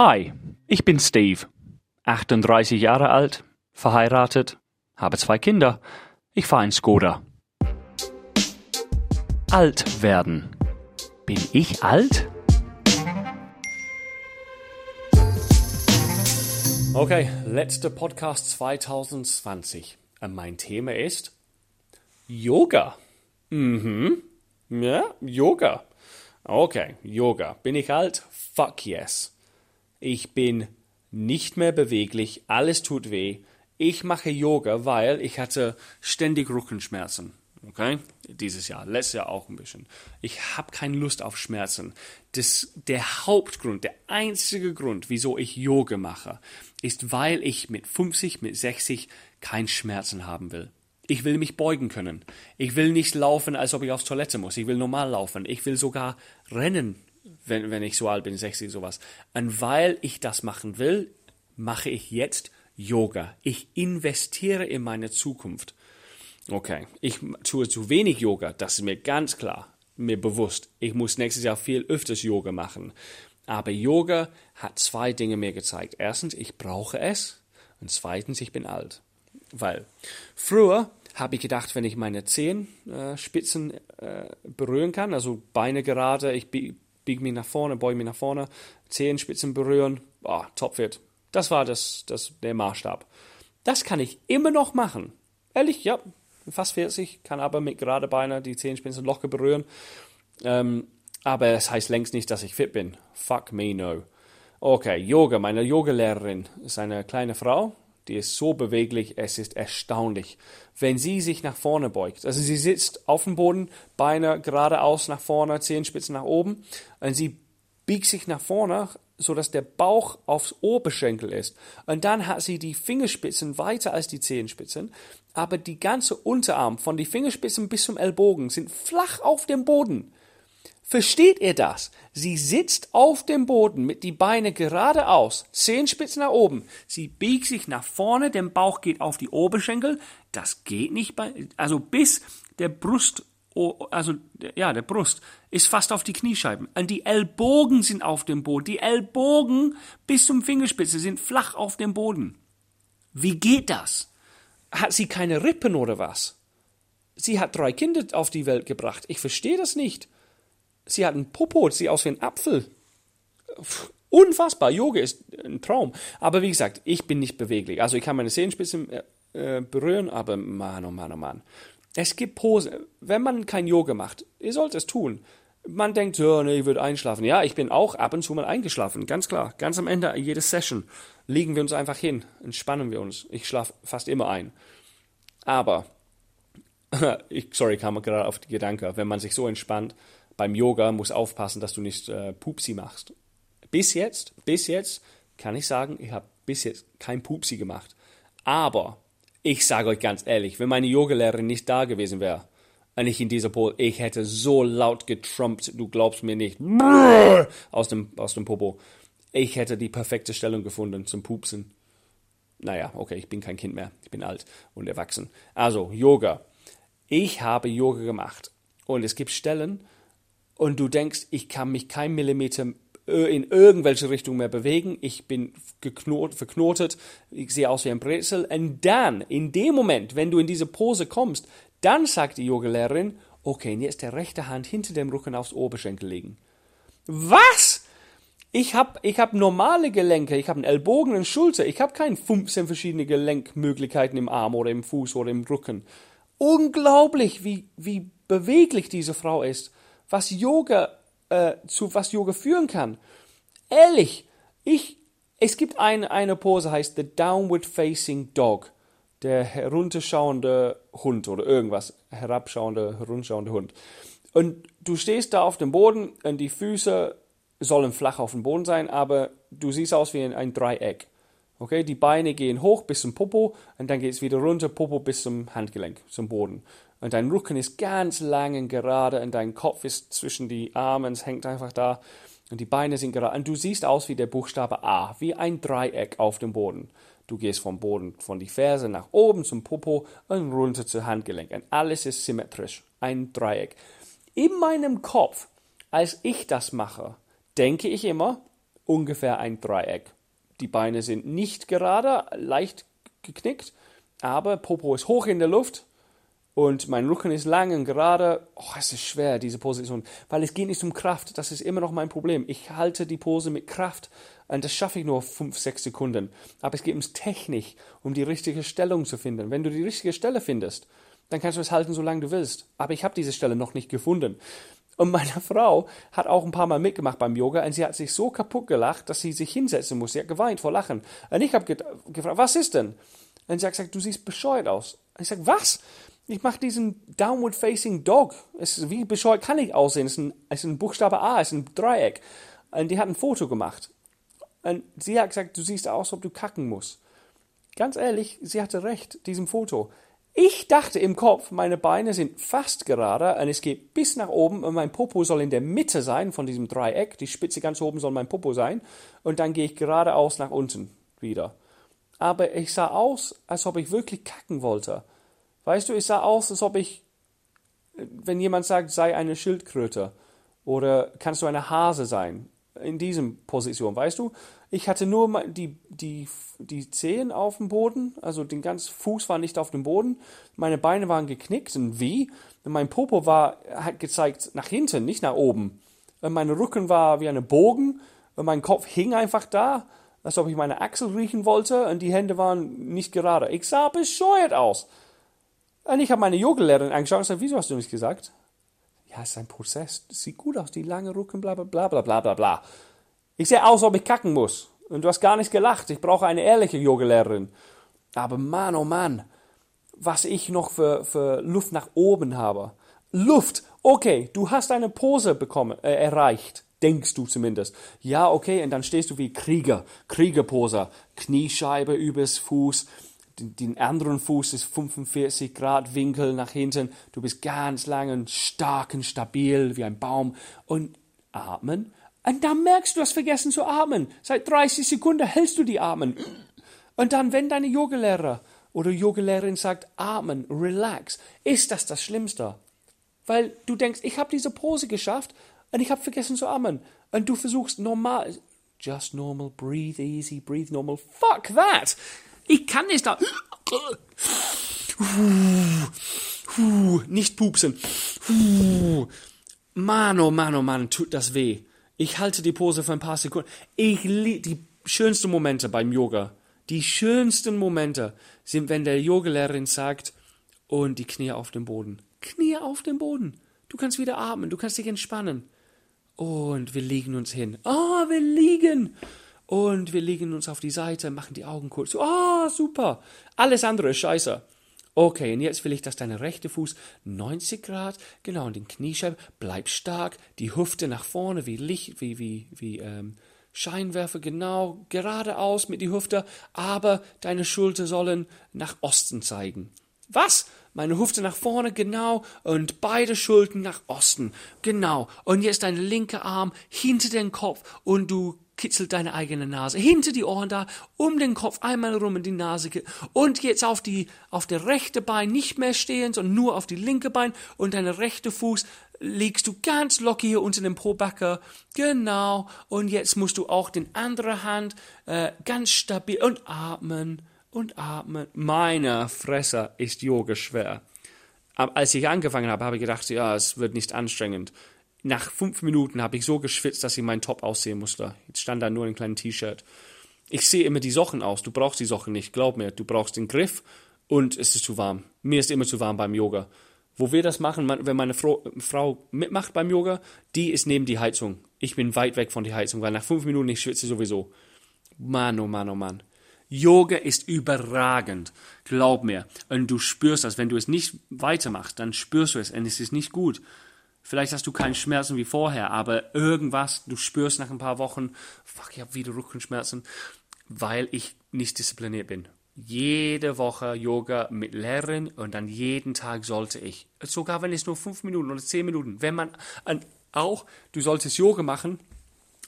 Hi, ich bin Steve, 38 Jahre alt, verheiratet, habe zwei Kinder. Ich fahre ein Skoda. Alt werden. Bin ich alt? Okay, letzter Podcast 2020. Und mein Thema ist Yoga. Mhm. Ja, Yoga. Okay, Yoga. Bin ich alt? Fuck yes. Ich bin nicht mehr beweglich, alles tut weh. Ich mache Yoga, weil ich hatte ständig Rückenschmerzen. Okay? Dieses Jahr, letztes Jahr auch ein bisschen. Ich habe keine Lust auf Schmerzen. Das, der Hauptgrund, der einzige Grund, wieso ich Yoga mache, ist, weil ich mit 50, mit 60 kein Schmerzen haben will. Ich will mich beugen können. Ich will nicht laufen, als ob ich aufs Toilette muss. Ich will normal laufen. Ich will sogar rennen wenn, wenn ich so alt bin, 60, sowas. Und weil ich das machen will, mache ich jetzt Yoga. Ich investiere in meine Zukunft. Okay, ich tue zu wenig Yoga, das ist mir ganz klar, mir bewusst. Ich muss nächstes Jahr viel öfters Yoga machen. Aber Yoga hat zwei Dinge mir gezeigt. Erstens, ich brauche es. Und zweitens, ich bin alt. Weil früher habe ich gedacht, wenn ich meine Zehenspitzen äh, berühren kann, also Beine gerade, ich biege mich nach vorne, beuge mich nach vorne, Zehenspitzen berühren, oh, topfit. Das war das, das, der Maßstab. Das kann ich immer noch machen. Ehrlich, ja, fast 40, kann aber mit gerade Beine die Zehenspitzen locker berühren. Ähm, aber es heißt längst nicht, dass ich fit bin. Fuck me no. Okay, Yoga. Meine Yogalehrerin ist eine kleine Frau, die ist so beweglich, es ist erstaunlich. Wenn sie sich nach vorne beugt, also sie sitzt auf dem Boden, Beine geradeaus nach vorne, Zehenspitzen nach oben, und sie biegt sich nach vorne, sodass der Bauch aufs Oberschenkel ist. Und dann hat sie die Fingerspitzen weiter als die Zehenspitzen, aber die ganze Unterarm von die Fingerspitzen bis zum Ellbogen sind flach auf dem Boden. Versteht ihr das? Sie sitzt auf dem Boden mit die Beine geradeaus, Zehenspitzen nach oben. Sie biegt sich nach vorne, der Bauch geht auf die Oberschenkel. Das geht nicht bei, also bis der Brust, also, ja, der Brust ist fast auf die Kniescheiben. Und die Ellbogen sind auf dem Boden. Die Ellbogen bis zum Fingerspitze sind flach auf dem Boden. Wie geht das? Hat sie keine Rippen oder was? Sie hat drei Kinder auf die Welt gebracht. Ich verstehe das nicht. Sie hat einen Popo, sieht aus wie ein Apfel. Unfassbar, Yoga ist ein Traum. Aber wie gesagt, ich bin nicht beweglich. Also ich kann meine Zehenspitzen äh, äh, berühren, aber Mann, oh Mann, oh Mann. Es gibt Pose. Wenn man kein Yoga macht, ihr sollt es tun. Man denkt, ja, nee, ich würde einschlafen. Ja, ich bin auch ab und zu mal eingeschlafen, ganz klar. Ganz am Ende jeder Session legen wir uns einfach hin, entspannen wir uns. Ich schlafe fast immer ein. Aber, ich, sorry, kam mir gerade auf die Gedanke, wenn man sich so entspannt, beim Yoga muss aufpassen, dass du nicht äh, Pupsi machst. Bis jetzt, bis jetzt kann ich sagen, ich habe bis jetzt kein Pupsi gemacht. Aber ich sage euch ganz ehrlich, wenn meine Yogalehrerin nicht da gewesen wäre, und ich in dieser Pose, ich hätte so laut getrumpt, du glaubst mir nicht, aus dem, aus dem Popo. Ich hätte die perfekte Stellung gefunden zum Pupsen. Naja, okay, ich bin kein Kind mehr, ich bin alt und erwachsen. Also, Yoga. Ich habe Yoga gemacht. Und es gibt Stellen, und du denkst, ich kann mich kein Millimeter in irgendwelche Richtung mehr bewegen, ich bin geknot, verknotet, ich sehe aus wie ein Brezel. Und dann, in dem Moment, wenn du in diese Pose kommst, dann sagt die Yogalehrerin, okay, und jetzt der rechte Hand hinter dem Rücken aufs Oberschenkel legen. Was? Ich habe ich hab normale Gelenke, ich habe einen Ellbogen, eine Schulter, ich habe keine 15 verschiedene Gelenkmöglichkeiten im Arm oder im Fuß oder im Rücken. Unglaublich, wie, wie beweglich diese Frau ist was Yoga, äh, zu was Yoga führen kann. Ehrlich, ich, es gibt eine, eine Pose, heißt The Downward Facing Dog. Der herunterschauende Hund oder irgendwas. Herabschauende, herunterschauende Hund. Und du stehst da auf dem Boden und die Füße sollen flach auf dem Boden sein, aber du siehst aus wie ein, ein Dreieck. Okay, die Beine gehen hoch bis zum Popo und dann geht es wieder runter, Popo bis zum Handgelenk, zum Boden und dein Rücken ist ganz lang und gerade und dein Kopf ist zwischen die Arme, es hängt einfach da und die Beine sind gerade und du siehst aus wie der Buchstabe A, wie ein Dreieck auf dem Boden. Du gehst vom Boden, von die Ferse nach oben zum Popo und runter zu Handgelenk und alles ist symmetrisch, ein Dreieck. In meinem Kopf, als ich das mache, denke ich immer, ungefähr ein Dreieck. Die Beine sind nicht gerade, leicht geknickt, aber Popo ist hoch in der Luft und mein Rücken ist lang und gerade. Oh, es ist schwer, diese Position, weil es geht nicht um Kraft. Das ist immer noch mein Problem. Ich halte die Pose mit Kraft und das schaffe ich nur fünf, sechs Sekunden. Aber es geht ums Technik, um die richtige Stellung zu finden. Wenn du die richtige Stelle findest, dann kannst du es halten, solange du willst. Aber ich habe diese Stelle noch nicht gefunden. Und meine Frau hat auch ein paar Mal mitgemacht beim Yoga und sie hat sich so kaputt gelacht, dass sie sich hinsetzen muss. Sie hat geweint vor Lachen. Und ich habe gefragt, was ist denn? Und sie hat gesagt, du siehst bescheuert aus. Und ich sage, was? Ich mache diesen Downward Facing Dog. Es ist, wie bescheuert kann ich aussehen? Es ist, ein, es ist ein Buchstabe A, es ist ein Dreieck. Und die hat ein Foto gemacht. Und sie hat gesagt, du siehst aus, ob du kacken musst. Ganz ehrlich, sie hatte recht, diesem Foto. Ich dachte im Kopf, meine Beine sind fast gerade und es geht bis nach oben und mein Popo soll in der Mitte sein von diesem Dreieck. Die Spitze ganz oben soll mein Popo sein. Und dann gehe ich geradeaus nach unten wieder. Aber ich sah aus, als ob ich wirklich kacken wollte. Weißt du, ich sah aus, als ob ich, wenn jemand sagt, sei eine Schildkröte oder kannst du eine Hase sein, in diesem Position, weißt du? Ich hatte nur die, die, die Zehen auf dem Boden, also den ganzen Fuß war nicht auf dem Boden, meine Beine waren geknickt und wie? Mein Popo war, hat gezeigt nach hinten, nicht nach oben. Mein Rücken war wie eine Bogen mein Kopf hing einfach da, als ob ich meine Achsel riechen wollte und die Hände waren nicht gerade. Ich sah bescheuert aus. Und ich habe meine Yogalehrerin angeschaut und gesagt, wieso hast du nicht gesagt? Ja, es ist ein Prozess. Das sieht gut aus, die lange Rücken, bla bla bla bla bla bla. Ich sehe aus, ob ich kacken muss. Und du hast gar nicht gelacht. Ich brauche eine ehrliche Yogalehrerin. Aber Mann, oh Mann, was ich noch für, für Luft nach oben habe. Luft. Okay, du hast eine Pose bekommen, äh, erreicht. Denkst du zumindest. Ja, okay, und dann stehst du wie Krieger. Kriegerpose. Kniescheibe übers Fuß den anderen Fuß ist 45 Grad Winkel nach hinten. Du bist ganz lang und stark und stabil wie ein Baum. Und atmen. Und dann merkst du, du hast vergessen zu atmen. Seit 30 Sekunden hältst du die Atmen. Und dann, wenn deine Yogalehrer oder Yogalehrerin sagt, atmen, relax, ist das das Schlimmste. Weil du denkst, ich habe diese Pose geschafft und ich habe vergessen zu atmen. Und du versuchst normal, just normal, breathe easy, breathe normal. Fuck that! Ich kann nicht da. Nicht pupsen. Mann, oh Mann, oh Mann, tut das weh. Ich halte die Pose für ein paar Sekunden. Ich die schönsten Momente beim Yoga. Die schönsten Momente sind, wenn der Yogalehrerin sagt, und die Knie auf dem Boden. Knie auf dem Boden. Du kannst wieder atmen, du kannst dich entspannen. Und wir legen uns hin. Oh, wir liegen und wir legen uns auf die Seite, machen die Augen kurz. Oh, super. Alles andere ist scheiße. Okay, und jetzt will ich, dass dein rechter Fuß 90 Grad, genau, und den Kniescheibe, bleib stark, die Hüfte nach vorne, wie Licht, wie, wie, wie, ähm, Scheinwerfer, genau, geradeaus mit die Hüfte, aber deine Schulter sollen nach Osten zeigen. Was? Meine Hüfte nach vorne, genau, und beide Schultern nach Osten, genau. Und jetzt dein linker Arm hinter den Kopf und du kitzelt deine eigene Nase, hinter die Ohren da, um den Kopf einmal rum in die Nase und jetzt auf die, auf der rechte Bein nicht mehr stehen, sondern nur auf die linke Bein und deine rechte Fuß legst du ganz locker hier unter dem Probacker, genau, und jetzt musst du auch den andere Hand äh, ganz stabil und atmen und atmen. Meine Fresse ist Yoga schwer. Aber als ich angefangen habe, habe ich gedacht, ja, es wird nicht anstrengend nach fünf Minuten habe ich so geschwitzt, dass ich meinen Top aussehen musste. Jetzt stand da nur ein kleines T-Shirt. Ich sehe immer die Socken aus. Du brauchst die Socken nicht. Glaub mir, du brauchst den Griff und es ist zu warm. Mir ist immer zu warm beim Yoga. Wo wir das machen, wenn meine Frau, mitmacht beim Yoga, die ist neben die Heizung. Ich bin weit weg von der Heizung, weil nach fünf Minuten ich schwitze sowieso. Mann, oh Mann, oh Mann. Yoga ist überragend. Glaub mir. Und du spürst das. Wenn du es nicht weitermachst, dann spürst du es und es ist nicht gut. Vielleicht hast du keine Schmerzen wie vorher, aber irgendwas, du spürst nach ein paar Wochen, fuck, ich habe wieder Rückenschmerzen, weil ich nicht diszipliniert bin. Jede Woche Yoga mit Lehrerin und dann jeden Tag sollte ich. Sogar wenn es nur fünf Minuten oder zehn Minuten. Wenn man auch, du solltest Yoga machen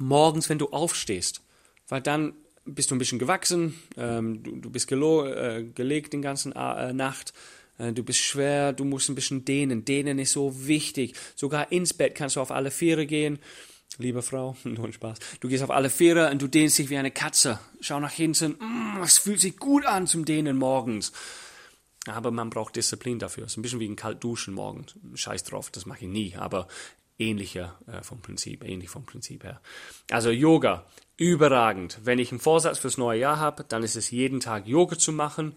morgens, wenn du aufstehst, weil dann bist du ein bisschen gewachsen, ähm, du, du, bist äh, gelegt den ganzen äh, Nacht du bist schwer, du musst ein bisschen dehnen. Dehnen ist so wichtig. Sogar ins Bett kannst du auf alle Viere gehen. liebe Frau, nur ein Spaß. Du gehst auf alle Viere und du dehnst dich wie eine Katze. Schau nach hinten, mm, es fühlt sich gut an zum Dehnen morgens. Aber man braucht Disziplin dafür. Es ist ein bisschen wie ein Kaltduschen morgens. Scheiß drauf, das mache ich nie, aber ähnlicher äh, vom Prinzip, ähnlich vom Prinzip her. Also Yoga, überragend. Wenn ich einen Vorsatz fürs neue Jahr habe, dann ist es jeden Tag Yoga zu machen.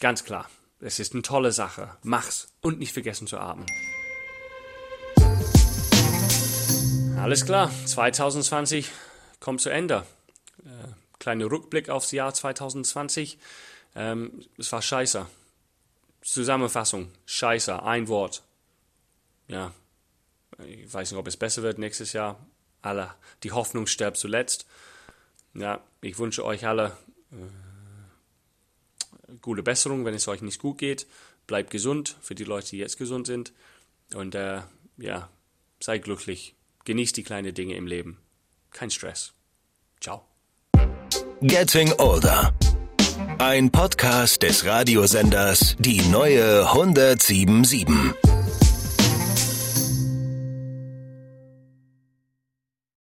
Ganz klar, es ist eine tolle Sache. Mach's und nicht vergessen zu atmen. Alles klar, 2020 kommt zu Ende. Äh, kleiner Rückblick aufs Jahr 2020. Ähm, es war scheiße. Zusammenfassung, scheiße, ein Wort. Ja, ich weiß nicht, ob es besser wird nächstes Jahr. Alle, die Hoffnung stirbt zuletzt. Ja, ich wünsche euch alle äh, gute Besserung, wenn es euch nicht gut geht. Bleibt gesund für die Leute, die jetzt gesund sind. Und äh, ja, seid glücklich. Genießt die kleinen Dinge im Leben. Kein Stress. Ciao. Getting Older. Ein Podcast des Radiosenders Die neue 1077.